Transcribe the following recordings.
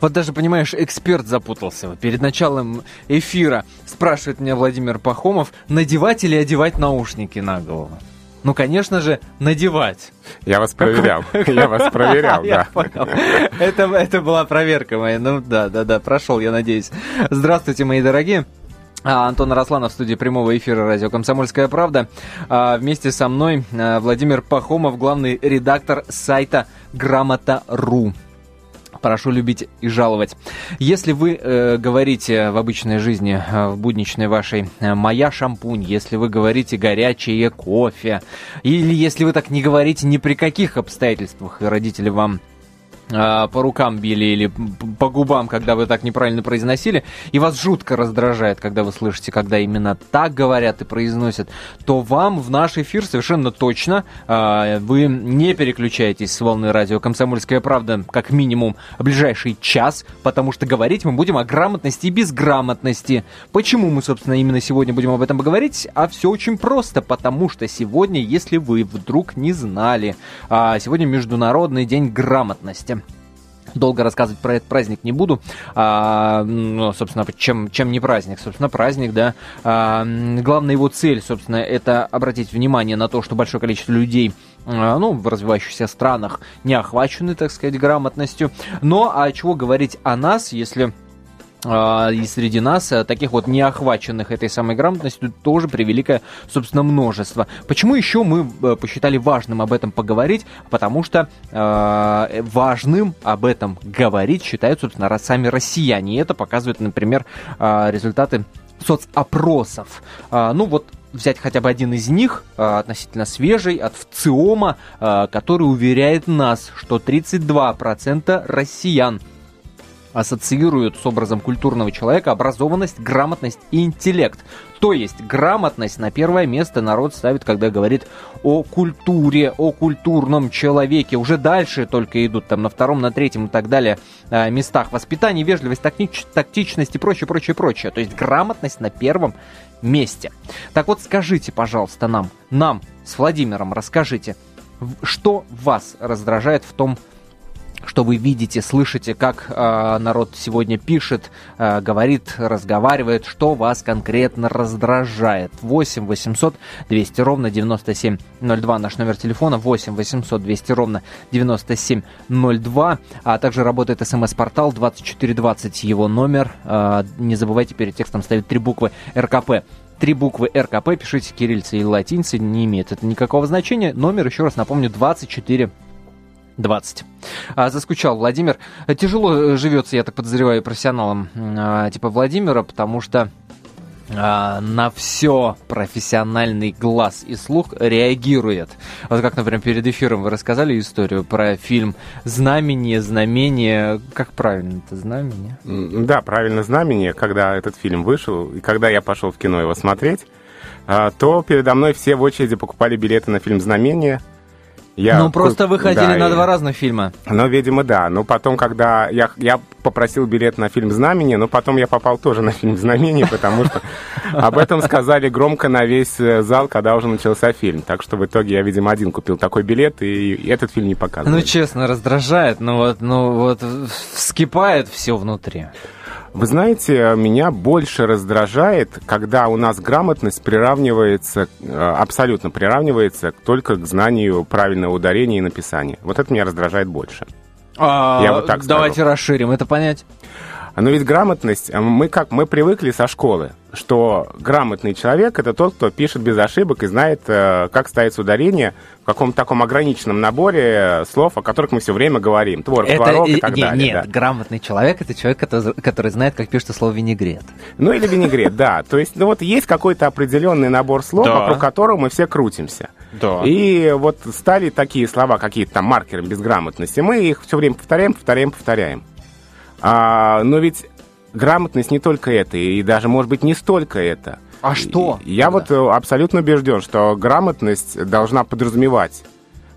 Вот даже, понимаешь, эксперт запутался. Перед началом эфира спрашивает меня Владимир Пахомов, надевать или одевать наушники на голову. Ну, конечно же, надевать. Я вас проверял. Я вас проверял, да. Это, это была проверка моя. Ну, да, да, да, прошел, я надеюсь. Здравствуйте, мои дорогие. А, Антон Арасланов в студии прямого эфира радио «Комсомольская правда». А, вместе со мной а, Владимир Пахомов, главный редактор сайта «Грамота.ру». Прошу любить и жаловать. Если вы э, говорите в обычной жизни, э, в будничной вашей э, «моя шампунь», если вы говорите «горячее кофе», или если вы так не говорите ни при каких обстоятельствах, и родители вам по рукам били или по губам, когда вы так неправильно произносили, и вас жутко раздражает, когда вы слышите, когда именно так говорят и произносят, то вам в наш эфир совершенно точно э, вы не переключаетесь с волны радио «Комсомольская правда» как минимум ближайший час, потому что говорить мы будем о грамотности и безграмотности. Почему мы, собственно, именно сегодня будем об этом говорить? А все очень просто, потому что сегодня, если вы вдруг не знали, э, сегодня Международный день грамотности. Долго рассказывать про этот праздник не буду. А, ну, собственно, чем, чем не праздник? Собственно, праздник, да. А, главная его цель, собственно, это обратить внимание на то, что большое количество людей а, ну, в развивающихся странах не охвачены, так сказать, грамотностью. Но, а чего говорить о нас, если и среди нас э, таких вот неохваченных этой самой грамотностью тоже превеликое, собственно, множество. Почему еще мы э, посчитали важным об этом поговорить? Потому что э, важным об этом говорить считают, собственно, сами россияне. И это показывает, например, э, результаты соцопросов. Ну вот взять хотя бы один из них, относительно свежий, от ВЦИОМа, который уверяет нас, что 32% россиян – ассоциируют с образом культурного человека образованность, грамотность и интеллект. То есть грамотность на первое место народ ставит, когда говорит о культуре, о культурном человеке. Уже дальше только идут там на втором, на третьем и так далее э, местах. Воспитание, вежливость, тактич, тактичность и прочее, прочее, прочее. То есть грамотность на первом месте. Так вот скажите, пожалуйста, нам, нам с Владимиром расскажите, что вас раздражает в том, вы видите, слышите, как э, народ сегодня пишет, э, говорит, разговаривает, что вас конкретно раздражает. 8 800 200 ровно 9702 наш номер телефона, 8 800 200 ровно 9702, а также работает смс-портал 2420 его номер. Э, не забывайте перед текстом ставить три буквы РКП три буквы РКП, пишите кириллицы и латиницы, не имеет это никакого значения. Номер, еще раз напомню, 24 20. А, заскучал Владимир. Тяжело э, живется, я так подозреваю, профессионалам а, типа Владимира, потому что а, на все профессиональный глаз и слух реагирует. Вот как, например, перед эфиром вы рассказали историю про фильм «Знамение», «Знамение». Как правильно это «Знамение»? Да, правильно «Знамение». Когда этот фильм вышел, и когда я пошел в кино его смотреть, а, то передо мной все в очереди покупали билеты на фильм «Знамение». Я ну, просто выходили да, на два разных фильма. Ну, видимо, да. Но потом, когда я, я попросил билет на фильм «Знамение», но потом я попал тоже на фильм «Знамение», потому что об этом сказали громко на весь э, зал, когда уже начался фильм. Так что в итоге я, видимо, один купил такой билет, и этот фильм не показывали. Ну, честно, раздражает, ну вот, ну вот вскипает все внутри. Вы знаете, меня больше раздражает, когда у нас грамотность приравнивается, э, абсолютно приравнивается только к знанию правильного ударения и написания. Вот это меня раздражает больше. А, Я вот так давайте скажу. расширим это понять. Но ведь грамотность, э, мы как, мы привыкли со школы, что грамотный человек это тот, кто пишет без ошибок и знает, э, как ставится ударение в каком-то таком ограниченном наборе слов, о которых мы все время говорим. Твор, это, творог и так не, далее. Нет, да. грамотный человек это человек, который, который знает, как пишется слово винегрет. Ну или винегрет, да. То есть, ну вот есть какой-то определенный набор слов, вокруг которого мы все крутимся. Да. И вот стали такие слова какие-то там маркером безграмотности. Мы их все время повторяем, повторяем, повторяем. А, но ведь грамотность не только это, и даже, может быть, не столько это. А что? Я тогда? вот э, абсолютно убежден, что грамотность должна подразумевать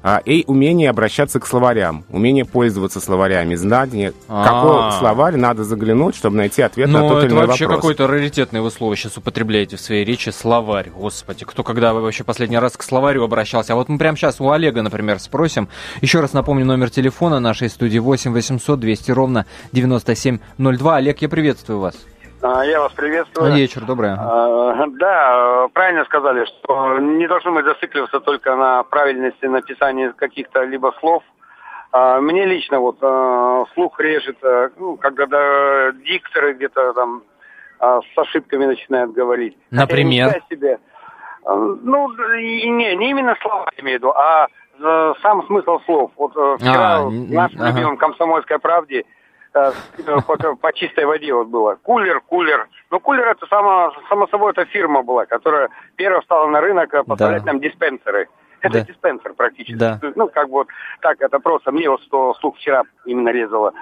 а, и умение обращаться к словарям, умение пользоваться словарями, знание, какой словарь надо заглянуть, чтобы найти ответ на тот или иной вопрос. это вообще какое-то раритетное вы слово сейчас употребляете в своей речи, словарь, господи, кто когда вообще последний раз к словарю обращался. А вот мы прямо сейчас у Олега, например, спросим. Еще раз напомню номер телефона нашей студии 8 800 200 ровно 9702. Олег, я приветствую вас. А, я вас приветствую. Вечер, доброе. А, да, правильно сказали, что не должны мы зацикливаться только на правильности написания каких-то либо слов. А, мне лично вот слух режет, ну, когда дикторы где-то там с ошибками начинают говорить. Например? Себе, ну, не, не именно слова имею в виду, а сам смысл слов. Вот э, вчера а, в нашем ага. любимом «Комсомольской правде» Э, по, по чистой воде вот было. Кулер, кулер. Ну, кулер это само, само собой эта фирма была, которая первая встала на рынок э, поставлять да. нам диспенсеры. Это да. диспенсер практически. Да. Ну, как бы вот так, это просто мне вот что слух вчера именно резало.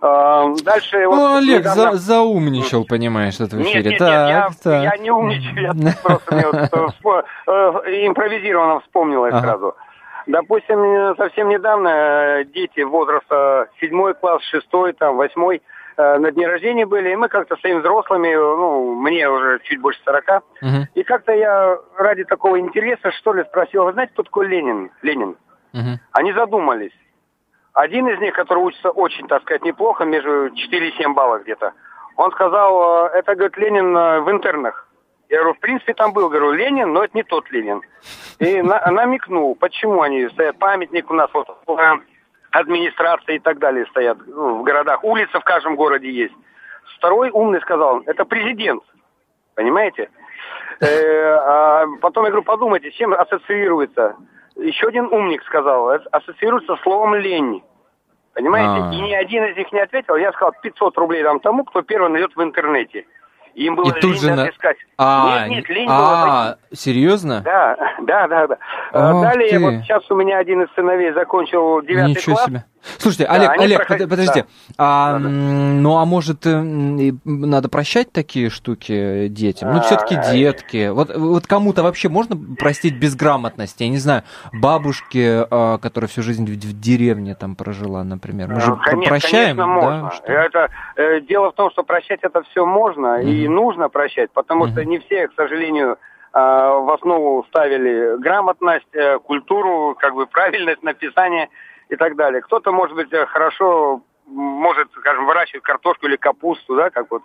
А, дальше... Ну, вот, Олег недавно... за, заумничал, понимаешь, это в эфире. Нет, нет, так, нет, я, я не умничаю, я просто э, импровизированно вспомнилось сразу. Допустим, совсем недавно э, дети возраста седьмой класс, шестой, там, восьмой э, на дне рождения были, и мы как-то своими взрослыми, ну, мне уже чуть больше сорока, uh-huh. и как-то я ради такого интереса, что ли, спросил, вы знаете, кто такой Ленин? Ленин. Uh-huh. Они задумались. Один из них, который учится очень, так сказать, неплохо, между 4 и 7 баллов где-то, он сказал, э, это, говорит, Ленин в интернах. Я говорю, в принципе, там был, говорю, Ленин, но это не тот Ленин. И на, намекнул, почему они стоят. Памятник у нас вот администрация и так далее стоят ну, в городах. Улица в каждом городе есть. Второй умный сказал, это президент. Понимаете? Э, а потом я говорю, подумайте, с чем ассоциируется. Еще один умник сказал, ассоциируется с словом лень. Понимаете? А-а-а. И ни один из них не ответил. Я сказал, 500 рублей дам тому, кто первый найдет в интернете. Им было и тут же на... искать. А, нет, нет, лень а, было... серьезно? Да, да, да. да. Ох Далее, вот сейчас у меня один из сыновей закончил девятый класс. Себе. Слушайте, Олег, да, Олег, проход... подождите. Да. А, да, Ну, а может, э, надо прощать такие штуки детям? Ну, все-таки детки. Вот, вот кому-то вообще можно простить безграмотность? Я не знаю, бабушке, а, которая всю жизнь в деревне там прожила, например. Мы же ну, конечно, прощаем, конечно, можно. Да, это, э, дело в том, что прощать это все можно mm. и нужно прощать, потому mm. что не все, к сожалению, а, в основу ставили грамотность, э, культуру, как бы правильность написания и так далее. Кто-то, может быть, э, хорошо может, скажем, выращивать картошку или капусту, да, как вот,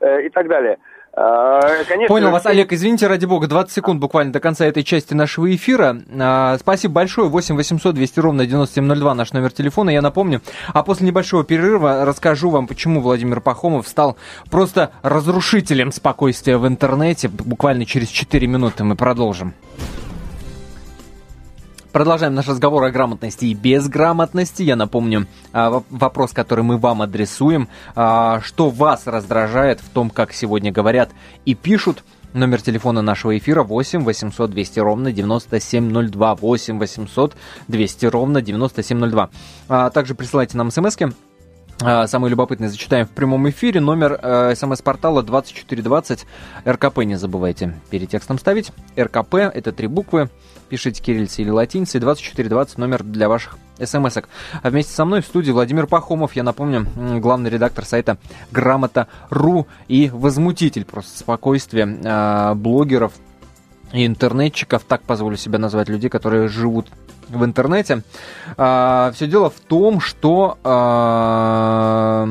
э, и так далее. А, конечно, Понял вас, Олег, извините, ради бога, 20 секунд буквально до конца этой части нашего эфира. А, спасибо большое, 8 800 200 ровно 9702 наш номер телефона, я напомню. А после небольшого перерыва расскажу вам, почему Владимир Пахомов стал просто разрушителем спокойствия в интернете. Буквально через 4 минуты мы продолжим. Продолжаем наш разговор о грамотности и безграмотности. Я напомню а, вопрос, который мы вам адресуем. А, что вас раздражает в том, как сегодня говорят и пишут? Номер телефона нашего эфира 8 800 200 ровно 9702. 8 800 200 ровно 9702. А также присылайте нам смски а, Самые любопытные зачитаем в прямом эфире. Номер э, смс-портала 2420. РКП не забывайте перед текстом ставить. РКП — это три буквы. Пишите кириллицей или латиницей. 2420 номер для ваших смс-ок. А вместе со мной в студии Владимир Пахомов. Я напомню, главный редактор сайта Грамота.ру и возмутитель просто спокойствия э, блогеров интернетчиков, так позволю себя назвать людей, которые живут в интернете. А, все дело в том, что а,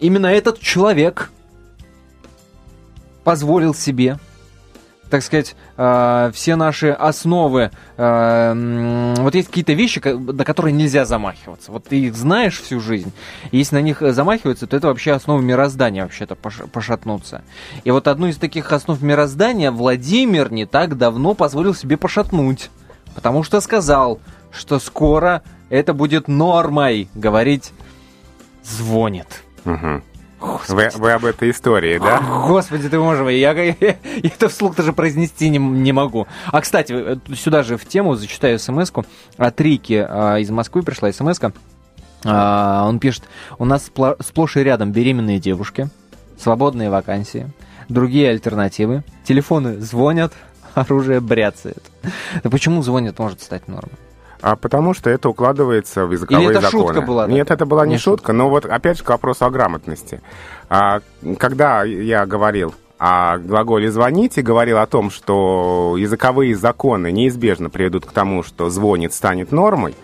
именно этот человек позволил себе так сказать, э, все наши основы. Э, вот есть какие-то вещи, на которые нельзя замахиваться. Вот ты их знаешь всю жизнь. Если на них замахиваться, то это вообще основы мироздания вообще-то пошатнуться. И вот одну из таких основ мироздания Владимир не так давно позволил себе пошатнуть. Потому что сказал, что скоро это будет нормой говорить «звонит». Угу. Вы, вы об этой истории, да? Господи ты боже мой, я, я, я это вслух даже произнести не, не могу. А, кстати, э, сюда же в тему зачитаю смс-ку. От Рики а, из Москвы пришла смс -ка. А, он пишет, у нас сплошь и рядом беременные девушки, свободные вакансии, другие альтернативы, телефоны звонят, оружие бряцает. Да почему звонят может стать нормой? А потому что это укладывается в языковые Или это законы. шутка была? Нет, это была не, не шутка, шутка, но вот опять же к вопросу о грамотности. А, когда я говорил о глаголе «звонить» и говорил о том, что языковые законы неизбежно приведут к тому, что «звонит» станет нормой,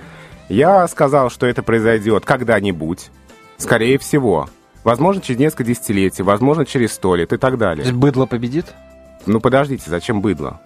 я сказал, что это произойдет когда-нибудь, скорее всего. Возможно, через несколько десятилетий, возможно, через сто лет и так далее. То есть быдло победит? Ну, подождите, зачем быдло?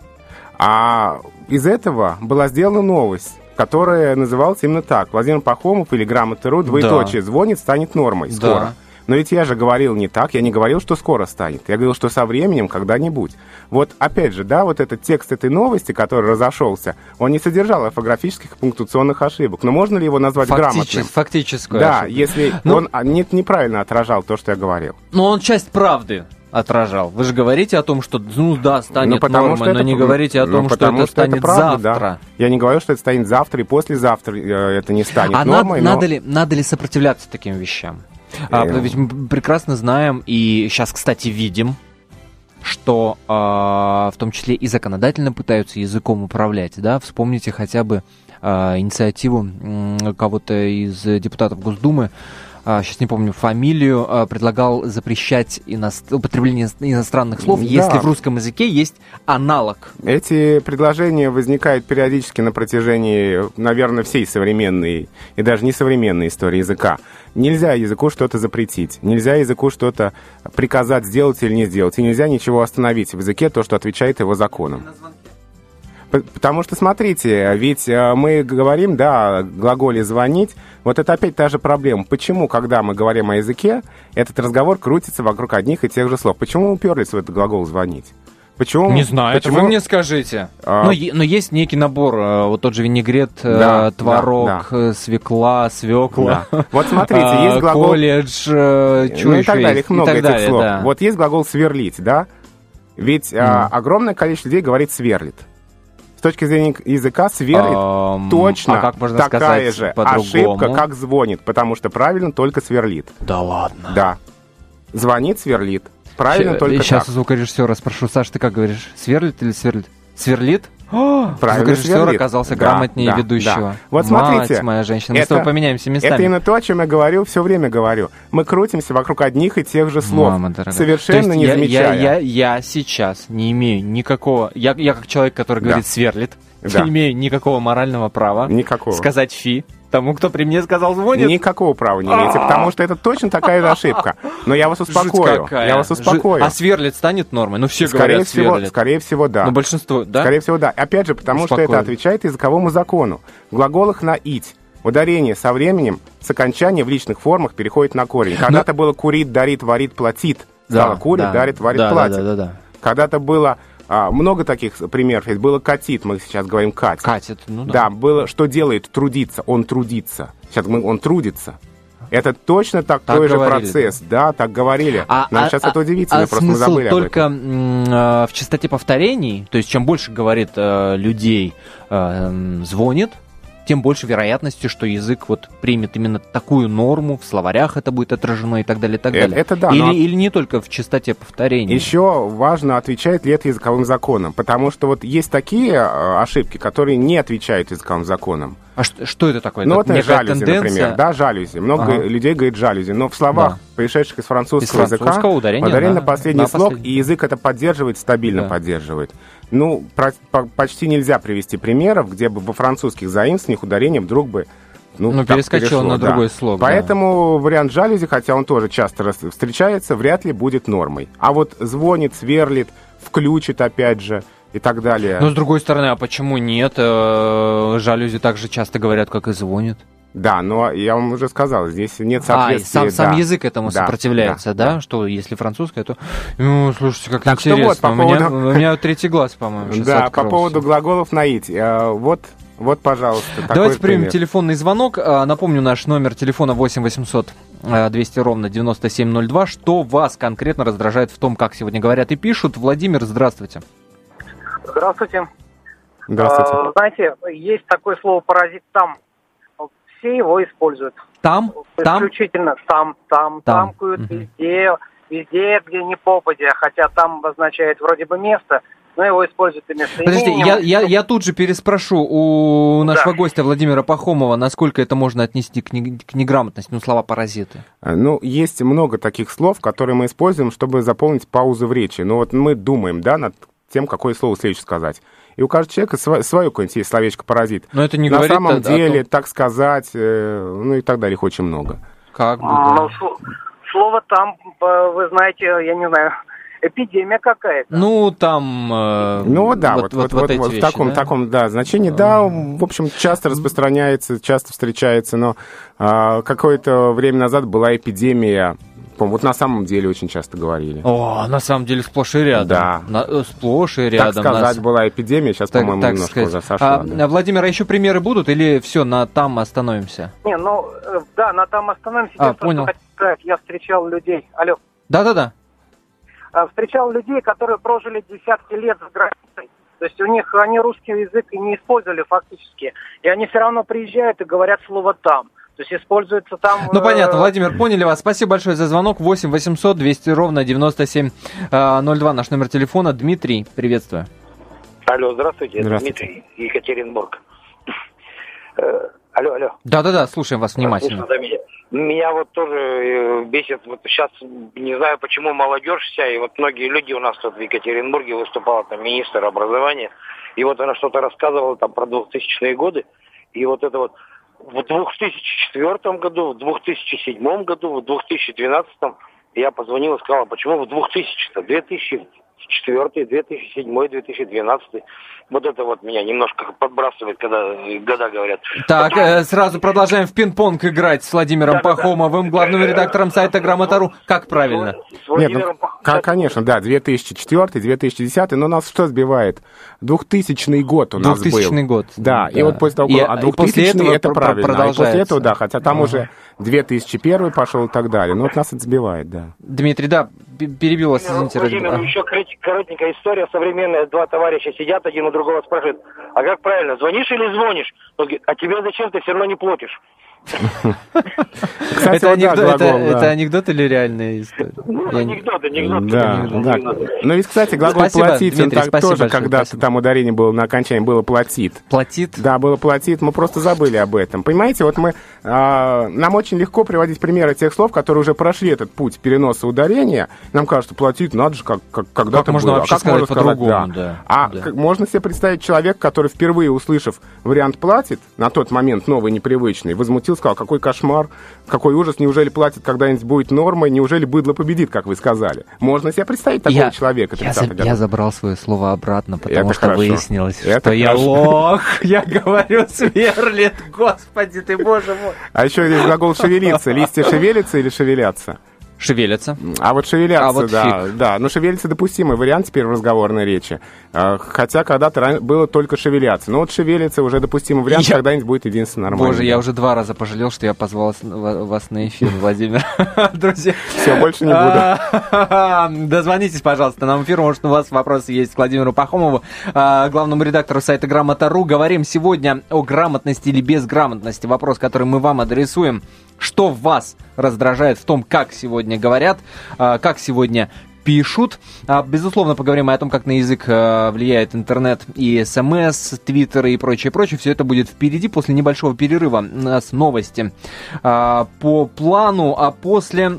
А из этого была сделана новость, которая называлась именно так. Владимир Пахомов или Грамота.ру, двоеточие, да. звонит, станет нормой скоро. Да. Но ведь я же говорил не так, я не говорил, что скоро станет. Я говорил, что со временем когда-нибудь. Вот опять же, да, вот этот текст этой новости, который разошелся, он не содержал орфографических и пунктуационных ошибок. Но можно ли его назвать Фактически, грамотным? Фактическую Да, ошибку. если ну, он а, не, неправильно отражал то, что я говорил. Но он часть правды отражал. Вы же говорите о том, что, ну да, станет ну, потому нормой, что но это, не говорите о том, ну, что это что станет это правда, завтра. Да. Я не говорю, что это станет завтра и послезавтра э, это не станет а нормой. Надо, но... надо, ли, надо ли сопротивляться таким вещам? А, ведь мы прекрасно знаем и сейчас, кстати, видим, что э, в том числе и законодательно пытаются языком управлять, да, вспомните хотя бы э, инициативу э, кого-то из депутатов Госдумы, сейчас не помню фамилию, предлагал запрещать иност... употребление иностранных слов, да. если в русском языке есть аналог. Эти предложения возникают периодически на протяжении, наверное, всей современной и даже не современной истории языка. Нельзя языку что-то запретить, нельзя языку что-то приказать сделать или не сделать, и нельзя ничего остановить в языке, то, что отвечает его законам. Потому что, смотрите, ведь э, мы говорим, да, о глаголе «звонить», вот это опять та же проблема. Почему, когда мы говорим о языке, этот разговор крутится вокруг одних и тех же слов? Почему мы уперлись в этот глагол «звонить»? Почему? Не знаю, Почему? это вы мне скажите. А... Но, но есть некий набор, э, вот тот же винегрет, э, да, творог, да, да. свекла, свекла. Да. Вот смотрите, есть глагол... Колледж, ну и так далее, их много этих далее, слов. Да. Вот есть глагол «сверлить», да? Ведь mm. а, огромное количество людей говорит «сверлит» точки зрения языка сверлит um, точно а как можно такая же ошибка, как звонит, потому что правильно только сверлит. Да ладно? Да. Звонит, сверлит. Правильно Щ- только Сейчас так. у звукорежиссера спрошу. Саш, ты как говоришь? Сверлит или сверлит? Сверлит? О, сверлит. оказался Да, грамотнее да, ведущего. да. Вот смотрите, Мать моя женщина, мы это- с тобой поменяемся местами. Это именно то, о чем я говорю, все время говорю. Мы крутимся вокруг одних и тех же слов, Мама дорогая. совершенно не я, замечая. Я, я, я сейчас не имею никакого... Я, я как человек, который Да. говорит сверлит, Да. не имею никакого морального права Никакого. сказать фи тому, кто при мне сказал звонит. Никакого права не имеете, потому что это точно такая же ошибка. Но я вас успокою. Я вас успокою. А сверлит станет нормой? Ну все Скорее говорят всего, сверлит. скорее всего, да. Но большинство, да? Скорее всего, да. Опять же, потому что это отвечает языковому закону. В глаголах на «ить» ударение со временем с окончания в личных формах переходит на корень. Когда-то было «курит», «дарит», «варит», «платит». Стало «курит», да. «дарит», «варит», Да, да, «платит». Да, да, да. Когда-то было а, много таких примеров. Есть было «катит», мы сейчас говорим «катит». Катит, ну да. Да, было «что делает?» «трудиться», «он трудится». Сейчас мы «он трудится». Это точно такой же говорили, процесс. Да? так говорили. А, Нам а- сейчас а- это удивительно, а просто мы забыли об только этом. м, э, в частоте повторений, то есть чем больше говорит э, людей э, звонит, тем больше вероятности, что язык вот примет именно такую норму, в словарях это будет отражено и так далее, и так Э, далее. это да, Или, но- или не только в частоте повторений. Еще важно, отвечает ли это языковым законам. Потому что вот есть такие э, ошибки, которые не отвечают языковым законам. А что, что это такое? ну Это некая жалюзи, тенденция? например. Да, жалюзи. Много Ага. людей говорит жалюзи. Но в словах, Да. пришедших из французского, Из французского языка, ударение ударение на- на последний на слог, последний. и язык это поддерживает, стабильно Да. поддерживает. Ну, про- по- почти нельзя привести примеров, где бы во французских заимствованиях ударение вдруг бы ну, Ну, перешло, на да. другой слог, да. Поэтому вариант жалюзи, хотя он тоже часто встречается, вряд ли будет нормой. А вот звонит, сверлит, включит опять же и так далее. Но с другой стороны, а почему нет? Э, Жалюзи так же часто говорят, как и звонят. Да, но я вам уже сказал, здесь нет А, соответствия. сам, сам да. язык этому Да, сопротивляется, да, да, Что если французское, то... Ну, слушайте, как Так интересно. вот, по у, меня, у меня третий глаз, по-моему, Да, по открылся. поводу глаголов наить. э, Вот, вот, пожалуйста, такой Давайте примем пример. телефонный звонок. А, Напомню, наш номер телефона 8 800 э, 200 ровно 9702. Что вас конкретно раздражает в том, как сегодня говорят и пишут? Владимир, здравствуйте. Здравствуйте. Здравствуйте. А, знаете, есть такое слово паразит там. Все его используют. Там? Там? Исключительно там, там, Там. тамкают Мгм. везде, везде, где не попадя. Хотя там обозначает вроде бы место, но его используют и местоимением. Подождите, я, я, я тут же переспрошу у нашего да. гостя Владимира Пахомова, насколько это можно отнести к, не, к неграмотности, ну, слова паразиты. А, ну, есть много таких слов, которые мы используем, чтобы заполнить паузы в речи. Ну, вот мы думаем, да, над тем, какое слово следует сказать. И у каждого человека свое, свое какое-нибудь есть словечко паразит. Но это не На говорит самом деле, том... так сказать, э, ну и так далее, их очень много. Как бы, да. ну, слово там, вы знаете, я не знаю, эпидемия какая-то. Ну, там... Э, ну, да, вот, вот, вот, вот, вот в таком, да? таком, да, значении, да, в общем, часто распространяется, часто встречается, но э, какое-то время назад была эпидемия вот на самом деле очень часто говорили. О, на самом деле сплошь и рядом. Да. На, э, сплошь и рядом. Так сказать, нас... была эпидемия, сейчас, по-моему, так немножко сказать. уже сошла. А, да. Владимир, а еще примеры будут или все, на там остановимся? Не, ну, э, да, на там остановимся. А, понял. Сказать, я встречал людей. Алло. Да-да-да. А, встречал людей, которые прожили десятки лет за границей. То есть у них они русский язык и не использовали фактически. И они все равно приезжают и говорят слово «там». То есть используется там... Ну, понятно, э, Владимир, поняли вас. Спасибо большое за звонок. 8 800 200 ровно 9702 наш номер телефона. Дмитрий, приветствую. Алло, здравствуйте, здравствуйте. Дмитрий, Екатеринбург. Э, алло, алло. Да-да-да, слушаем вас внимательно. Меня вот тоже э, бесит, вот сейчас не знаю, почему молодежь вся, и вот многие люди у нас тут в Екатеринбурге выступала там министр образования, и вот она что-то рассказывала там про 2000-е годы, и вот это вот в 2004 году, в 2007 году, в 2012 я позвонил и сказал, а почему в 2000-то, 2004, 2007, 2012 вот это вот меня немножко подбрасывает, когда года говорят. Так, э, сразу продолжаем в пинг-понг играть с Владимиром да, Пахомовым, главным редактором сайта Грамотару. Как правильно? Нет, ну, конечно, да, 2004, 2010, но нас что сбивает? 2000 год у нас 2000 был. год. Да, да, и вот после того, и, а 2000 после этого это правильно. А после этого, да, хотя там ага. уже 2001 пошел и так далее. Ну вот нас это сбивает, да. Дмитрий, да, перебил вас, извините. Владимир, еще коротенькая история современная. Два товарища сидят, один у другого спрашивает, а как правильно, звонишь или звонишь? Он говорит, а тебе зачем, ты все равно не платишь. Кстати, это, анекдот, глагол, это, да. это анекдот или реальная история? Ну, анекдот, анекдот. Да, анекдот, да. Анекдот. Ну ведь, кстати, глагол спасибо, платить, Дмитрий, он так тоже, когда-то там ударение было на окончании, было платит. Платит? Да, было платит, мы просто забыли об этом. Понимаете, вот мы, а, нам очень легко приводить примеры тех слов, которые уже прошли этот путь переноса ударения. Нам кажется, платить надо же, как, как когда-то как можно было. Вообще а как можно сказать, да. да. А да. Как, можно себе представить человека, который впервые услышав вариант платит, на тот момент новый, непривычный, возмутился, сказал, какой кошмар, кошмар, какой ужас, неужели платит когда-нибудь будет нормой, неужели быдло победит, как вы сказали. Можно себе представить такого я, человека. Я, за, я забрал свое слово обратно, потому Это что хорошо. выяснилось, Это что хорошо. я лох, я говорю, сверлит, господи ты, боже мой. А еще здесь глагол шевелиться. Листья шевелятся или шевелятся? Шевелятся. А вот шевелятся, а вот да, фиг. да. Но шевелиться допустимый вариант теперь в разговорной речи. А, хотя когда-то было только шевеляться. Но вот шевелиться уже допустимый вариант, я... когда-нибудь будет единственно нормально. Боже, я уже два раза пожалел, что я позвал вас на эфир, Владимир. Друзья. Все, больше не буду. Дозвонитесь, пожалуйста, нам эфир. Может, у вас вопросы есть к Владимиру Пахомову, а, главному редактору сайта Грамота.ру. Говорим сегодня о грамотности или безграмотности. Вопрос, который мы вам адресуем что вас раздражает в том, как сегодня говорят, а, как сегодня пишут. А, безусловно, поговорим о том, как на язык а, влияет интернет и смс, твиттер и прочее, прочее. Все это будет впереди после небольшого перерыва. Нас новости по плану, а после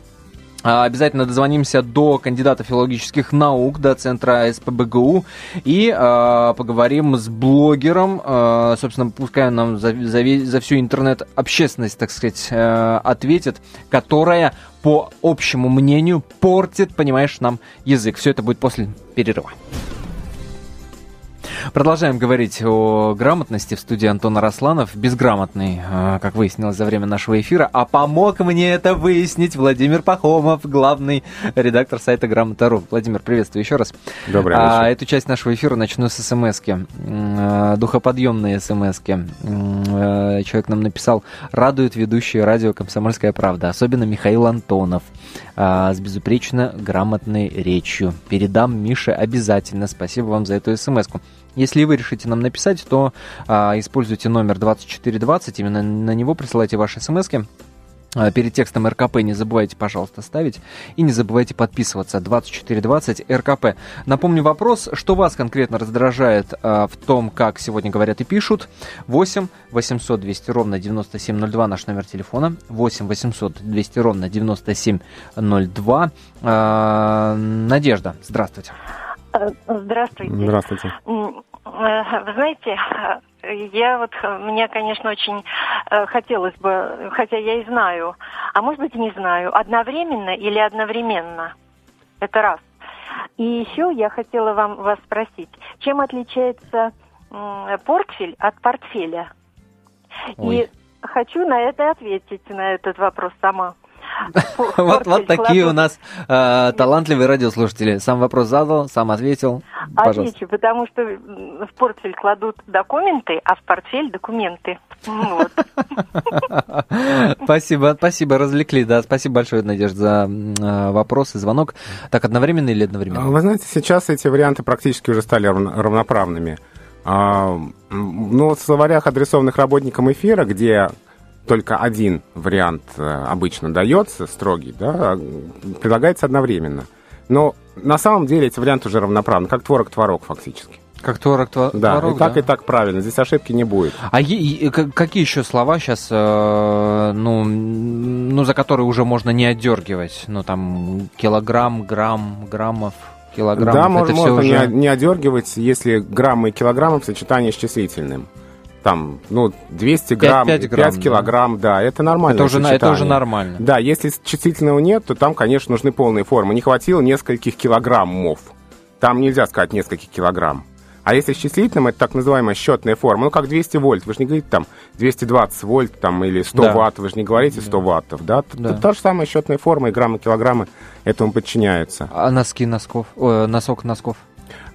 обязательно дозвонимся до кандидата филологических наук, до центра СПБГУ, и э, поговорим с блогером, э, собственно, пускай он нам за, за, за всю интернет-общественность, так сказать, э, ответит, которая, по общему мнению, портит, понимаешь, нам язык. Все это будет после перерыва. Продолжаем говорить о грамотности в студии Антона Росланов. Безграмотный, а, как выяснилось за время нашего эфира. А помог мне это выяснить Владимир Пахомов, главный редактор сайта Грамота.ру. Владимир, приветствую еще раз. Добрый вечер. А, эту часть нашего эфира начну с смс-ки. А, духоподъемные смс-ки. А, человек нам написал, радует ведущие радио «Комсомольская правда», особенно Михаил Антонов с безупречно грамотной речью. Передам Мише обязательно. Спасибо вам за эту смс-ку. Если вы решите нам написать, то а, используйте номер 2420, именно на него присылайте ваши смс -ки. а, перед текстом РКП не забывайте, пожалуйста, ставить. И не забывайте подписываться. 2420 РКП. Напомню вопрос, что вас конкретно раздражает э, в том, как сегодня говорят и пишут. 8 800 200 ровно 9702 наш номер телефона. 8 800 200 ровно 9702. Э, Надежда, здравствуйте. Э, здравствуйте. Здравствуйте. Вы знаете, я вот, мне, конечно, очень э, хотелось бы, хотя я и знаю, а может быть и не знаю, одновременно или одновременно. Это раз. И еще я хотела вам вас спросить, чем отличается э, портфель от портфеля? Ой. И хочу на это ответить, на этот вопрос сама. Вот, вот такие у нас э, талантливые радиослушатели. Сам вопрос задал, сам ответил. Отвечу, потому что в портфель кладут документы, а в портфель документы. Ну спасибо, спасибо, развлекли, да. Спасибо большое, Надежда, за э, вопрос и звонок. Так, одновременно или одновременно? Вы знаете, сейчас эти варианты практически уже стали равноправными. А, ну, в словарях, адресованных работникам эфира, где только один вариант э, обычно дается, строгий, да, предлагается одновременно. Но на самом деле эти варианты уже равноправны, как творог-творог фактически. Как творог, творог, да, и так, да? и так правильно. Здесь ошибки не будет. А е- какие еще слова сейчас, э, ну, ну, за которые уже можно не отдергивать? Ну, там, килограмм, грамм, граммов, килограммов. Да, можно, можно уже... не, не отдергивать, если граммы и килограммы в сочетании с числительным там, ну, 200 грамм, 5, 5, грамм, 5 килограмм, да. да, это нормально. Это уже, это уже нормально. Да, если числительного нет, то там, конечно, нужны полные формы. Не хватило нескольких килограммов. Там нельзя сказать нескольких килограмм. А если с числительным, это так называемая счетная форма. Ну, как 200 вольт. Вы же не говорите там 220 вольт там, или 100 да. ватт. Вы же не говорите 100 да. ваттов. Да? Да. Та же самая счетная форма, и граммы, килограммы этому подчиняются. А носки носков? О, носок носков?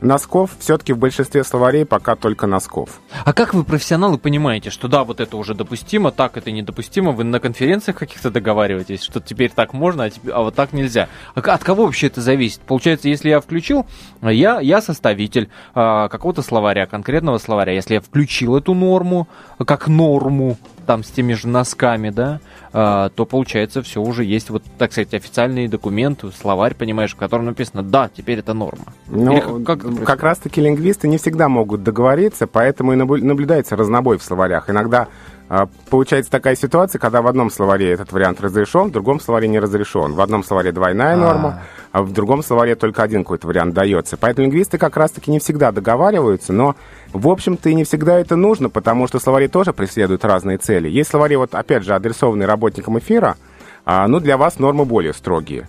Носков все-таки в большинстве словарей пока только носков. А как вы, профессионалы, понимаете, что да, вот это уже допустимо, так это недопустимо? Вы на конференциях каких-то договариваетесь, что теперь так можно, а, теперь, а вот так нельзя? А от кого вообще это зависит? Получается, если я включил, я, я составитель а, какого-то словаря, конкретного словаря. Если я включил эту норму как норму, там с теми же носками, да, а, то получается все уже есть вот, так сказать, официальные документы, словарь, понимаешь, в котором написано «да, теперь это норма». Ну, как, как, как раз-таки лингвисты не всегда могут договориться, поэтому и наблюдается разнобой в словарях. Иногда а, Получается такая ситуация, когда в одном словаре этот вариант разрешен, в другом словаре не разрешен. В одном словаре двойная А-а-а. норма, а в другом словаре только один какой-то вариант дается. Поэтому лингвисты как раз-таки не всегда договариваются, но, в общем-то, и не всегда это нужно, потому что словари тоже преследуют разные цели. Есть словари, вот опять же, адресованные работникам эфира, а, ну, для вас нормы более строгие.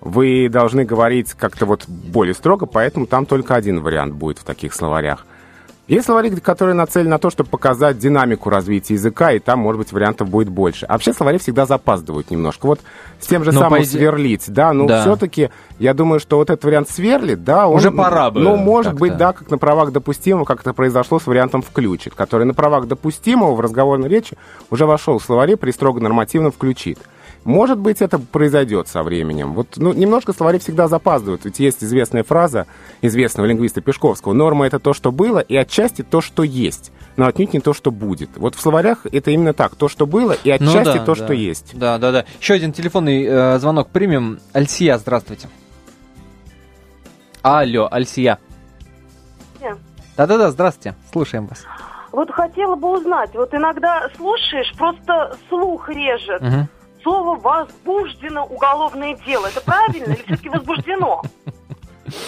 Вы должны говорить как-то вот более строго, поэтому там только один вариант будет в таких словарях. Есть словари, которые нацелены на то, чтобы показать динамику развития языка, и там, может быть, вариантов будет больше. А вообще словари всегда запаздывают немножко. Вот с тем же Но самым иде... сверлить, да, но да. все-таки я думаю, что вот этот вариант сверлит, да, он... Уже пора бы. Ну, может быть, да, как на правах допустимого, как это произошло с вариантом включит, который на правах допустимого в разговорной речи уже вошел в словари при строго нормативном включит. Может быть, это произойдет со временем. Вот, ну, немножко словари всегда запаздывают. Ведь есть известная фраза известного лингвиста Пешковского. Норма — это то, что было, и отчасти то, что есть. Но отнюдь не то, что будет. Вот в словарях это именно так. То, что было, и ну отчасти ну, да, то, да. что есть. Да, да, да. Еще один телефонный э, звонок примем. Альсия, здравствуйте. Алло, Альсия. Да-да-да, здравствуйте. Слушаем вас. Вот хотела бы узнать, вот иногда слушаешь, просто слух режет. Угу слово возбуждено уголовное дело. Это правильно или все-таки возбуждено?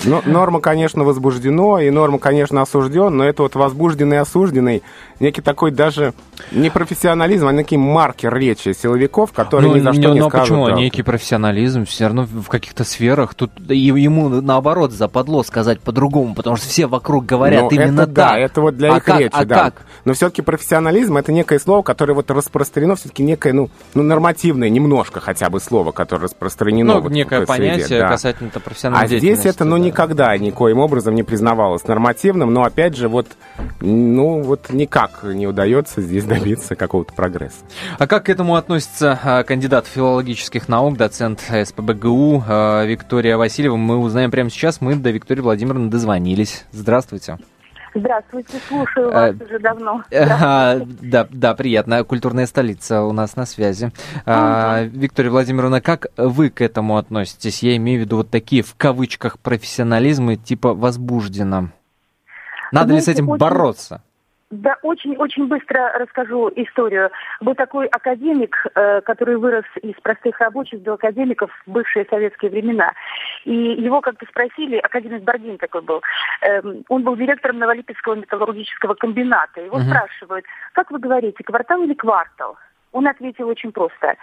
Ну, норма, конечно, возбуждено, и норма, конечно, осужден, но это вот возбужденный и осужденный, некий такой даже не профессионализм, а некий маркер речи силовиков, которые ну, ни за что не, не но скажут. почему? Правду. Некий профессионализм, все равно в каких-то сферах. Тут ему, наоборот, западло сказать по-другому, потому что все вокруг говорят но именно это, так. Да, это вот для а их как, речи, а да. Как? Но все-таки профессионализм это некое слово, которое вот распространено, все-таки некое, ну, ну, нормативное, немножко хотя бы слово, которое распространено. Ну, вот некое понятие среде, да. касательно профессиональной А здесь это, ну, да. никогда никоим образом не признавалось нормативным, но, опять же, вот, ну, вот никак не удается здесь добиться какого-то прогресса. А как к этому относится а, кандидат филологических наук, доцент СПБГУ а, Виктория Васильева? Мы узнаем прямо сейчас. Мы до Виктории Владимировны дозвонились. Здравствуйте. Здравствуйте, слушаю вас э, уже давно. Да, да, приятно. Культурная столица у нас на связи. А, Виктория Владимировна, как вы к этому относитесь? Я имею в виду вот такие в кавычках профессионализмы типа возбужденно. Надо ли с этим бороться? Да, очень-очень быстро расскажу историю. Был такой академик, э, который вырос из простых рабочих до академиков в бывшие советские времена. И его как-то спросили, академик Бардин такой был, э, он был директором Новолипецкого металлургического комбината. Его угу. спрашивают, как вы говорите, квартал или квартал? Он ответил очень просто.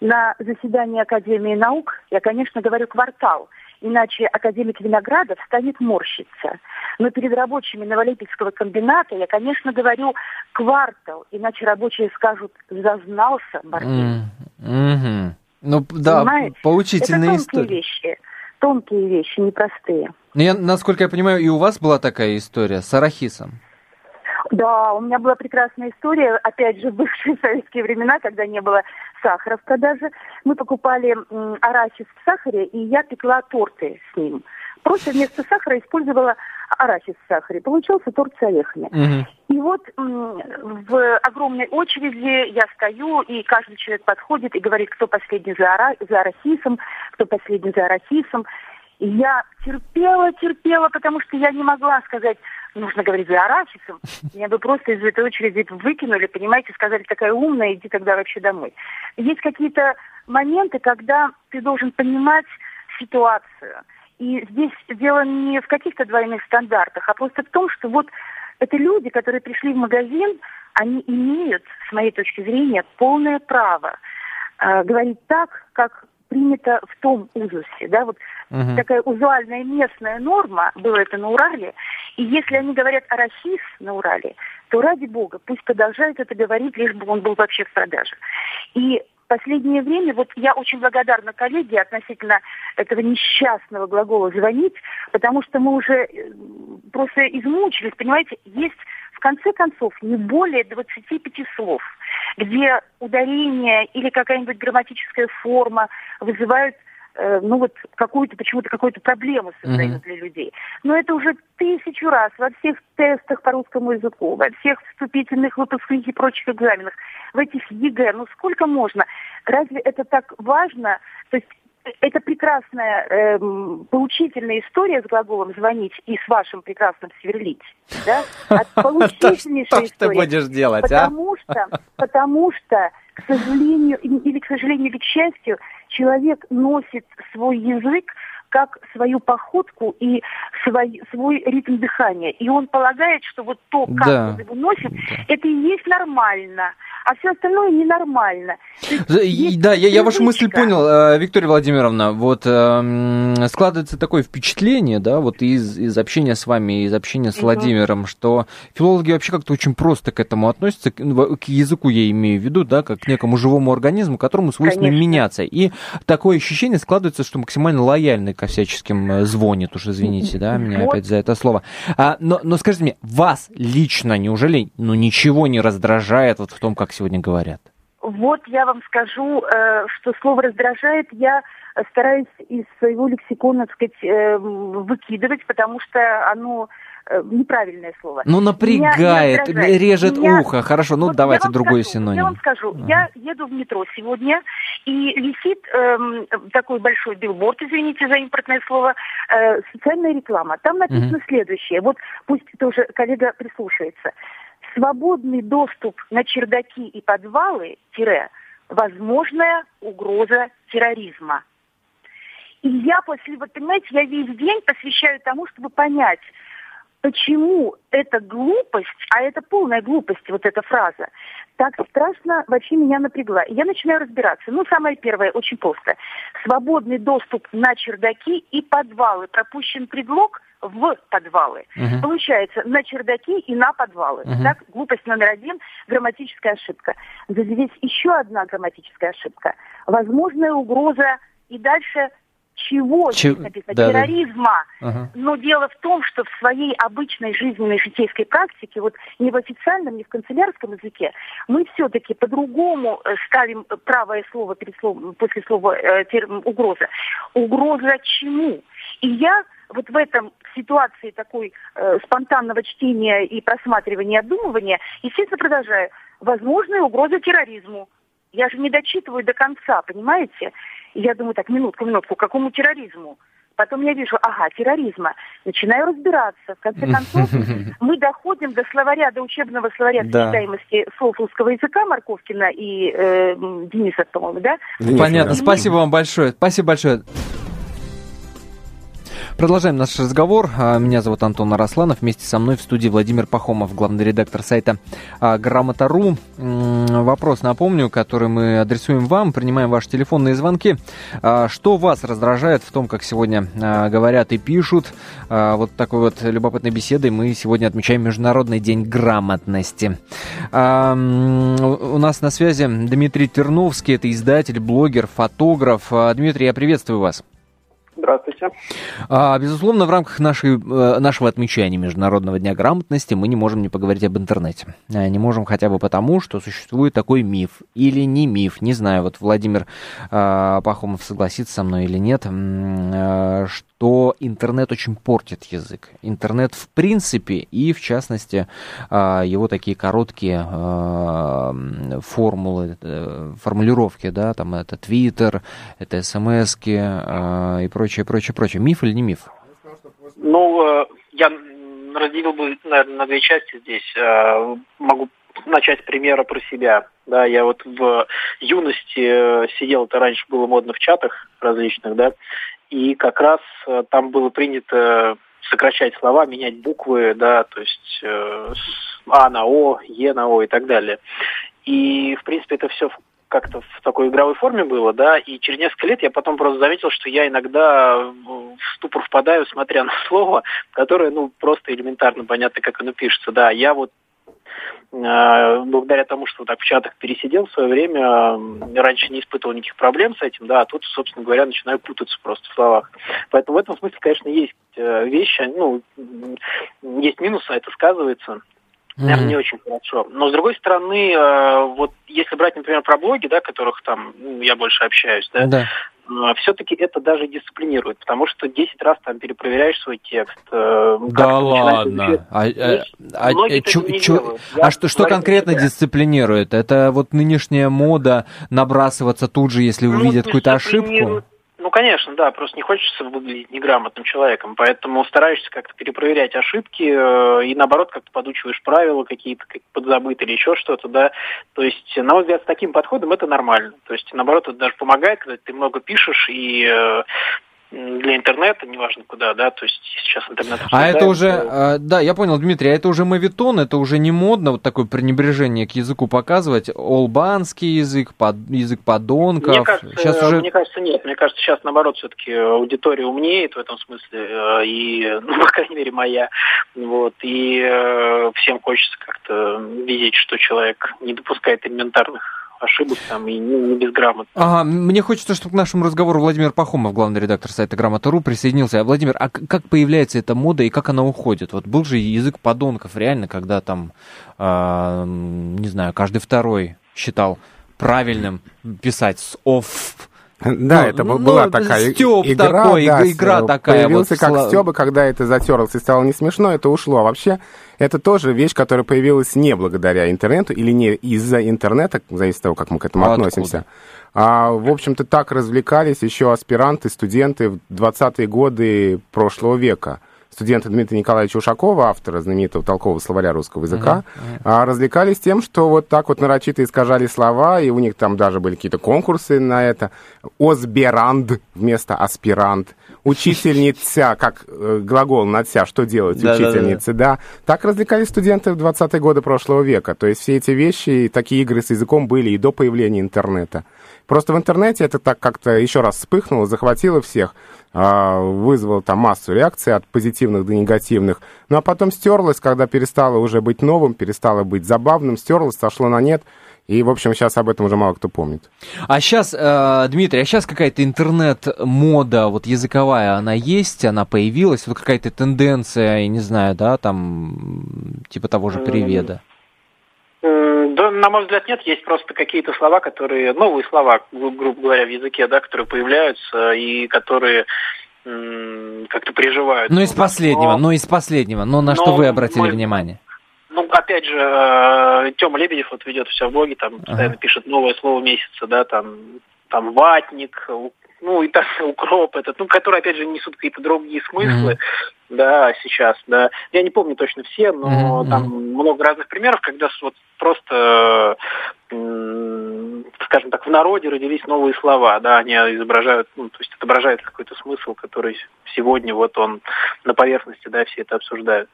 На заседании Академии наук я, конечно, говорю квартал – иначе академик Виноградов станет морщиться. Но перед рабочими Новолипецкого комбината я, конечно, говорю квартал, иначе рабочие скажут «зазнался Мартин». Mm-hmm. Ну да, Понимаете? поучительная Это тонкие вещи, тонкие вещи, непростые. Ну, я, насколько я понимаю, и у вас была такая история с арахисом. Да, у меня была прекрасная история, опять же, в бывшие советские времена, когда не было сахара в продаже. Мы покупали арахис в сахаре, и я пекла торты с ним. Просто вместо сахара использовала арахис в сахаре. Получился торт с орехами. Угу. И вот в огромной очереди я стою, и каждый человек подходит и говорит, кто последний за, ара... за арахисом, кто последний за арахисом. И я терпела, терпела, потому что я не могла сказать, нужно говорить за арахисом. Меня бы просто из этой очереди выкинули, понимаете, сказали, такая умная, иди тогда вообще домой. Есть какие-то моменты, когда ты должен понимать ситуацию. И здесь дело не в каких-то двойных стандартах, а просто в том, что вот это люди, которые пришли в магазин, они имеют, с моей точки зрения, полное право э, говорить так, как принято в том узусе, да, вот угу. такая узуальная местная норма, было это на Урале, и если они говорят арахис на Урале, то ради бога, пусть продолжают это говорить, лишь бы он был вообще в продаже. И последнее время, вот я очень благодарна коллеге относительно этого несчастного глагола «звонить», потому что мы уже э, просто измучились, понимаете, есть в конце концов не более 25 слов – где ударение или какая-нибудь грамматическая форма вызывают э, ну вот какую-то почему-то какую-то проблему создают mm-hmm. для людей. Но это уже тысячу раз во всех тестах по русскому языку, во всех вступительных выпускных и прочих экзаменах, в этих ЕГЭ. Ну сколько можно? Разве это так важно? То есть это прекрасная, э, поучительная история с глаголом «звонить» и с вашим прекрасным «сверлить». Да? От поучительнейшей Что ты будешь делать, а? потому Что, потому что, к сожалению, или к сожалению, или к счастью, человек носит свой язык как свою походку и свой, свой ритм дыхания. И он полагает, что вот то, как да. он его носит, да. это и есть нормально а все остальное ненормально. Есть, да, я, я вашу мысль понял, э, Виктория Владимировна. Вот э, складывается такое впечатление, да, вот из, из общения с вами, из общения с угу. Владимиром, что филологи вообще как-то очень просто к этому относятся, к, ну, к языку я имею в виду, да, как к некому живому организму, которому свойственно Конечно. меняться. И такое ощущение складывается, что максимально лояльный ко всяческим э, звонит, уж извините, да, меня вот. опять за это слово. А, но, но скажите мне, вас лично неужели ну, ничего не раздражает вот в том, как сегодня говорят? Вот я вам скажу, э, что слово раздражает я стараюсь из своего лексикона, так сказать, э, выкидывать, потому что оно э, неправильное слово. Ну, напрягает, режет Меня... ухо. Хорошо, ну вот давайте другой скажу, синоним. Я вам скажу, uh я еду в метро сегодня, и висит эм, такой большой билборд, извините за импортное слово, э, социальная реклама. Там написано uh следующее, вот пусть тоже коллега прислушается свободный доступ на чердаки и подвалы, тире, возможная угроза терроризма. И я после, вот понимаете, я весь день посвящаю тому, чтобы понять, почему эта глупость, а это полная глупость, вот эта фраза, так страшно вообще меня напрягла. И я начинаю разбираться. Ну, самое первое, очень просто. Свободный доступ на чердаки и подвалы. Пропущен предлог в подвалы. Uh-huh. Получается, на чердаки и на подвалы. Uh-huh. Так, глупость номер один, грамматическая ошибка. Здесь еще одна грамматическая ошибка. Возможная угроза и дальше чего Че... написано? Да, терроризма. Да. Ага. Но дело в том, что в своей обычной жизненной житейской практике, вот не в официальном, не в канцелярском языке, мы все-таки по-другому э, ставим правое слово перед словом, после слова э, терм, угроза. Угроза чему? И я вот в этом в ситуации такой э, спонтанного чтения и просматривания, обдумывания, естественно, продолжаю. Возможная угроза терроризму. Я же не дочитываю до конца, понимаете? И я думаю, так, минутку, минутку, какому терроризму? Потом я вижу, ага, терроризма. Начинаю разбираться. В конце концов, мы доходим до словаря, до учебного словаря да. сочетаемости слов русского языка Марковкина и э, Дениса, по-моему, да? Понятно. Спасибо вам большое. Спасибо большое. Продолжаем наш разговор. А, меня зовут Антон Арасланов. Вместе со мной в студии Владимир Пахомов, главный редактор сайта а, Грамота.ру. Вопрос, напомню, который мы адресуем вам. Принимаем ваши телефонные звонки. А, что вас раздражает в том, как сегодня говорят и пишут? Вот такой вот любопытной беседой мы сегодня отмечаем Международный день грамотности. У нас на связи Дмитрий Терновский. Это издатель, блогер, фотограф. Дмитрий, я приветствую вас. Здравствуйте. А, безусловно, в рамках нашей, э, нашего отмечания Международного дня грамотности мы не можем не поговорить об интернете. Э, не можем хотя бы потому, что существует такой миф. Или не миф, не знаю, вот Владимир э, Пахомов согласится со мной или нет, что интернет очень портит язык. Интернет в принципе и в частности э, его такие короткие э, формулы, э, формулировки, да, там это Твиттер, это СМСки э, и прочее прочее, прочее. Миф или не миф? Ну, э, я разделил бы, наверное, на две части здесь. Э, могу начать с примера про себя. Да, я вот в юности сидел, это раньше было модно в чатах различных, да, и как раз там было принято сокращать слова, менять буквы, да, то есть э, А на О, Е на О и так далее. И, в принципе, это все как-то в такой игровой форме было, да, и через несколько лет я потом просто заметил, что я иногда в ступор впадаю, смотря на слово, которое, ну, просто элементарно понятно, как оно пишется, да. Я вот э, благодаря тому, что так в чатах пересидел в свое время, раньше не испытывал никаких проблем с этим, да, а тут, собственно говоря, начинаю путаться просто в словах. Поэтому в этом смысле, конечно, есть э, вещи, ну, есть минусы, а это сказывается наверное, mm-hmm. не очень хорошо. Но с другой стороны, э, вот если брать, например, про блоги, да, которых там ну, я больше общаюсь, да, да. Э, все-таки это даже дисциплинирует, потому что 10 раз там перепроверяешь свой текст. Э, да ладно. А, а, а, чу, чу, а что, что конкретно дисциплинирует? Это вот нынешняя мода набрасываться тут же, если ну, увидят какую-то ошибку? Ну, конечно, да, просто не хочется выглядеть неграмотным человеком, поэтому стараешься как-то перепроверять ошибки э, и, наоборот, как-то подучиваешь правила какие-то как подзабытые или еще что-то, да. То есть, на мой взгляд, с таким подходом это нормально. То есть, наоборот, это даже помогает, когда ты много пишешь и э, для интернета, неважно куда, да, то есть сейчас интернет... А это уже, э, да, я понял, Дмитрий, а это уже мавитон, это уже не модно вот такое пренебрежение к языку показывать, олбанский язык, под, язык подонков. Мне кажется, сейчас уже... мне кажется, нет, мне кажется, сейчас наоборот все-таки аудитория умнеет в этом смысле, э, и, ну, по крайней мере, моя, вот, и э, всем хочется как-то видеть, что человек не допускает элементарных ошибок там и не, не безграмотно. Ага, мне хочется, чтобы к нашему разговору Владимир Пахомов, главный редактор сайта Грамота.ру, присоединился. А, Владимир, а как появляется эта мода и как она уходит? Вот был же язык подонков реально, когда там, э, не знаю, каждый второй считал правильным писать с оф да, ну, это ну, была такая игра, такой, да, игра такая. Появился вот, как сла... Стёба, когда это затерлось и стало не смешно, это ушло. А вообще, это тоже вещь, которая появилась не благодаря интернету или не из-за интернета, зависит от того, как мы к этому а относимся. А, в общем-то, так развлекались еще аспиранты, студенты в 20-е годы прошлого века студента Дмитрия Николаевича Ушакова, автора знаменитого толкового словаря русского языка, uh-huh, uh-huh. развлекались тем, что вот так вот нарочито искажали слова, и у них там даже были какие-то конкурсы на это. Озберанд вместо аспирант. Учительница, как э, глагол надся, что делать да, учительницы, да, да. Так развлекались студенты в 20-е годы прошлого века. То есть все эти вещи, такие игры с языком были и до появления интернета. Просто в интернете это так как-то еще раз вспыхнуло, захватило всех. А, вызвал там массу реакций от позитивных до негативных. Ну а потом стерлось, когда перестало уже быть новым, перестало быть забавным, стерлось, сошло на нет. И, в общем, сейчас об этом уже мало кто помнит. А сейчас, э, Дмитрий, а сейчас какая-то интернет-мода вот языковая, она есть, она появилась, вот какая-то тенденция, я не знаю, да, там, типа того же приведа? На мой взгляд, нет. Есть просто какие-то слова, которые, новые слова, грубо говоря, в языке, да, которые появляются и которые как-то приживают. Ну, из последнего, но, ну, из последнего. Но на но что вы обратили мы, внимание? Ну, опять же, э, Тёма Лебедев вот ведет все в блоге, там постоянно ага. пишет новое слово месяца, да, там, там ватник, ну, и так укроп этот, ну, которые, опять же, несут какие-то другие смыслы, mm-hmm. да, сейчас, да. Я не помню точно все, но mm-hmm. там много разных примеров, когда вот просто, скажем так, в народе родились новые слова, да, они изображают, ну, то есть отображают какой-то смысл, который сегодня вот он на поверхности, да, все это обсуждают.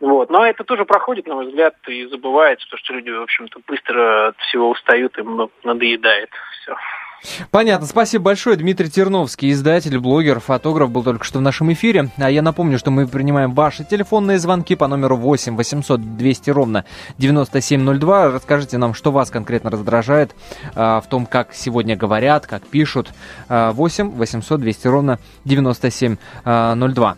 Вот. Но это тоже проходит, на мой взгляд, и забывается, потому что люди, в общем-то, быстро от всего устают, им надоедает все. Понятно. Спасибо большое. Дмитрий Терновский, издатель, блогер, фотограф, был только что в нашем эфире. А я напомню, что мы принимаем ваши телефонные звонки по номеру 8 800 200 ровно 9702. Расскажите нам, что вас конкретно раздражает а, в том, как сегодня говорят, как пишут. А, 8 800 200 ровно 9702.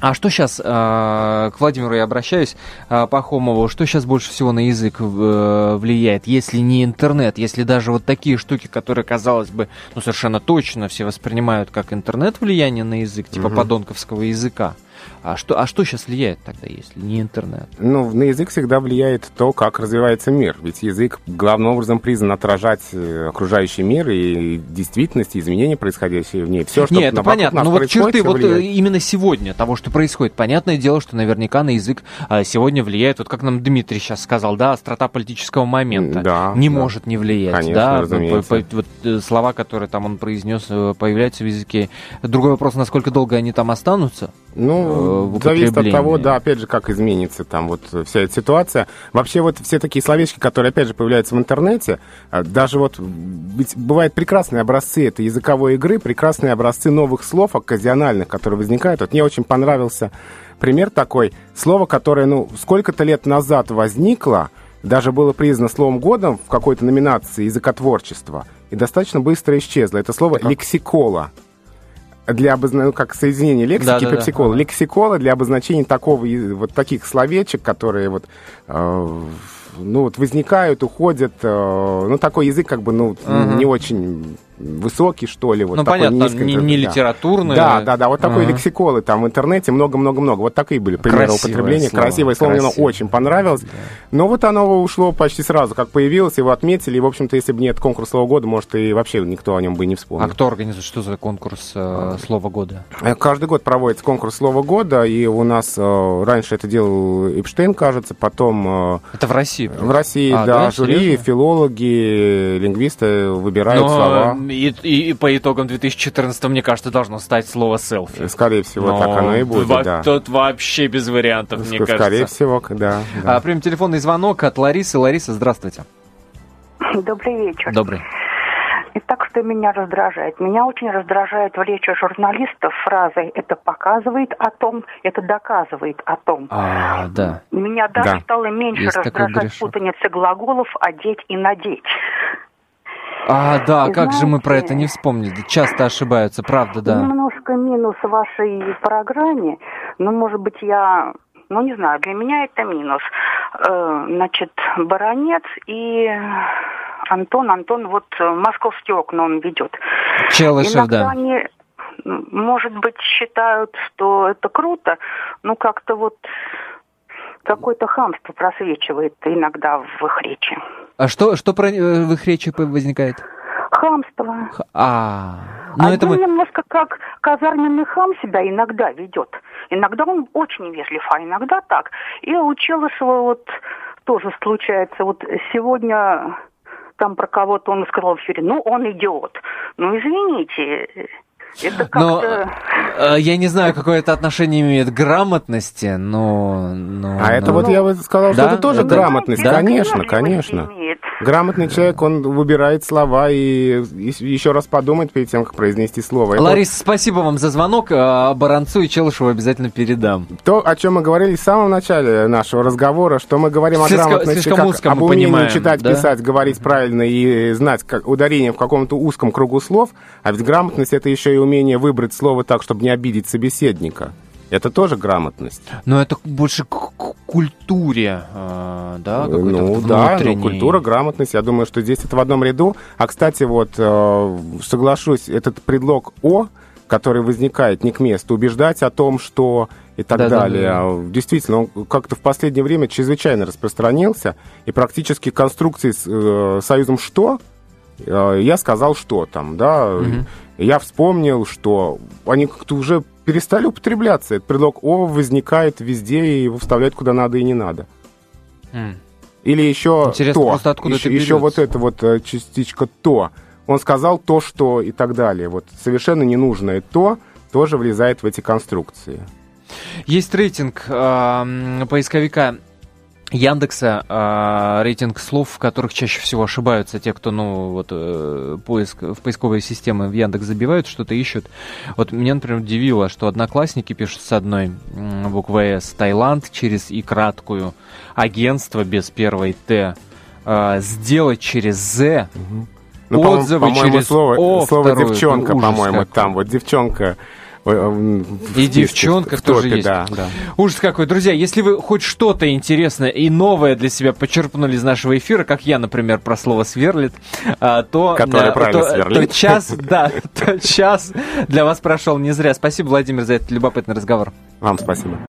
А что сейчас, э, к Владимиру я обращаюсь, э, Пахомову, что сейчас больше всего на язык э, влияет, если не интернет, если даже вот такие штуки, которые, казалось бы, ну совершенно точно все воспринимают как интернет влияние на язык, типа угу. подонковского языка. А что, а что сейчас влияет тогда, если не интернет? Ну, на язык всегда влияет то, как развивается мир. Ведь язык главным образом призван отражать э, окружающий мир и действительность, и изменения, происходящие в ней. Все, что Нет, это понятно. Но вот черты вот э, именно сегодня того, что происходит. Понятное дело, что наверняка на язык а, сегодня влияет, вот как нам Дмитрий сейчас сказал, да, острота политического момента. Да, не да. может не влиять. Конечно, да, разумеется. По, по, вот э, слова, которые там он произнес, появляются в языке. Другой вопрос, насколько долго они там останутся. Ну, зависит от того, да, опять же, как изменится там вот вся эта ситуация. Вообще вот все такие словечки, которые, опять же, появляются в интернете, а, даже вот, ведь бывают прекрасные образцы этой языковой игры, прекрасные образцы новых слов оказиональных, которые возникают. Вот мне очень понравился пример такой. Слово, которое, ну, сколько-то лет назад возникло, даже было признано словом года в какой-то номинации языкотворчества, и достаточно быстро исчезло. Это слово «лексикола» для обозначения, ну, как соединение лексики, да, да, пепсикола, да. лексикола для обозначения такого, вот таких словечек, которые вот, э, ну, вот возникают, уходят, э, ну, такой язык как бы, ну, угу. не очень высокий, что ли. Вот ну, такой понятно, низкий, не, не литературный. Да, да, да, вот такой uh-huh. лексиколы там в интернете много-много-много. Вот такие были примеры Красивое употребления. Слово. Красивое слово, Красиво. мне оно очень понравилось. Да. Но вот оно ушло почти сразу, как появилось, его отметили. И, в общем-то, если бы нет конкурса слова года, может, и вообще никто о нем бы не вспомнил. А кто организует? Что за конкурс э, слова года? Э, каждый год проводится конкурс слова года, и у нас э, раньше это делал Эпштейн, кажется, потом... Э, это в России? В России, а, да, да жюри, филологи, лингвисты выбирают Но слова. И, и, и по итогам 2014, мне кажется, должно стать слово селфи. Скорее всего, Но так оно и будет, во- да. Тут вообще без вариантов, Ск- мне кажется. Скорее всего, да. да. А, примем телефонный звонок от Ларисы. Лариса, здравствуйте. Добрый вечер. Добрый. Итак, что меня раздражает? Меня очень раздражает в речи журналистов фраза «это показывает о том, это доказывает о том». А, да. Меня даже да. стало меньше Есть раздражать путаница глаголов «одеть» и «надеть». А, да, и как знаете, же мы про это не вспомнили? Часто ошибаются, правда, да. Немножко минус в вашей программе, ну, может быть, я, ну, не знаю, для меня это минус. Э, значит, баронец и Антон, Антон, вот московские окна он ведет. Челышев, Иногда да. Они, может быть, считают, что это круто, но как-то вот какое-то хамство просвечивает иногда в их речи. А что, что про, э, в их речи возникает? Хамство. А, ну это мы... немножко как казарменный хам себя иногда ведет. Иногда он очень вежлив, а иногда так. И у Челышева вот тоже случается. Вот сегодня там про кого-то он сказал в эфире, ну, он идиот. Ну, извините, это но э, я не знаю, какое это отношение имеет к грамотности, но... но а но... это вот я бы сказал, да? что это тоже это грамотность. Да? Конечно, конечно. Грамотный человек, он выбирает слова и, еще раз подумает перед тем, как произнести слово. Лариса, это... спасибо вам за звонок. А, Баранцу и Челышеву обязательно передам. То, о чем мы говорили в самом начале нашего разговора, что мы говорим слишком, о грамотности, как об умении понимаем, читать, да? писать, говорить правильно и знать как, ударение в каком-то узком кругу слов. А ведь грамотность это еще и умение выбрать слово так, чтобы не обидеть собеседника. Это тоже грамотность. Но это больше к культуре, э, да? Ну да, ну, культура, грамотность. Я думаю, что здесь это в одном ряду. А, кстати, вот, э, соглашусь, этот предлог «о» который возникает не к месту, убеждать о том, что и так да, далее. Да, да, да. Действительно, он как-то в последнее время чрезвычайно распространился, и практически конструкции с э, союзом «что» э, я сказал, что там, да, угу. я вспомнил, что они как-то уже перестали употребляться. Этот предлог «о» возникает везде, и его вставляют куда надо и не надо. Mm. Или еще Интересно, «то». Просто откуда еще, еще вот эта вот э, частичка «то». Он сказал то, что и так далее. Вот совершенно ненужное «то» тоже влезает в эти конструкции. Есть рейтинг э, поисковика Яндекса э, рейтинг слов, в которых чаще всего ошибаются те, кто, ну, вот, э, поиск, в поисковые системы в Яндекс забивают, что-то ищут. Вот меня, например, удивило, что одноклассники пишут с одной буквой «С», Таиланд через «И» краткую, агентство без первой «Т», э, сделать через «З», угу. ну, отзывы по через слово, «О», слово «девчонка», по-моему, там вот «девчонка». И девчонка тоже есть. Да, да. Ужас какой. Друзья, если вы хоть что-то интересное и новое для себя почерпнули из нашего эфира, как я, например, про слово «сверлит», а, то... Правильно то, сверлит. То час, да, то час для вас прошел не зря. Спасибо, Владимир, за этот любопытный разговор. Вам спасибо.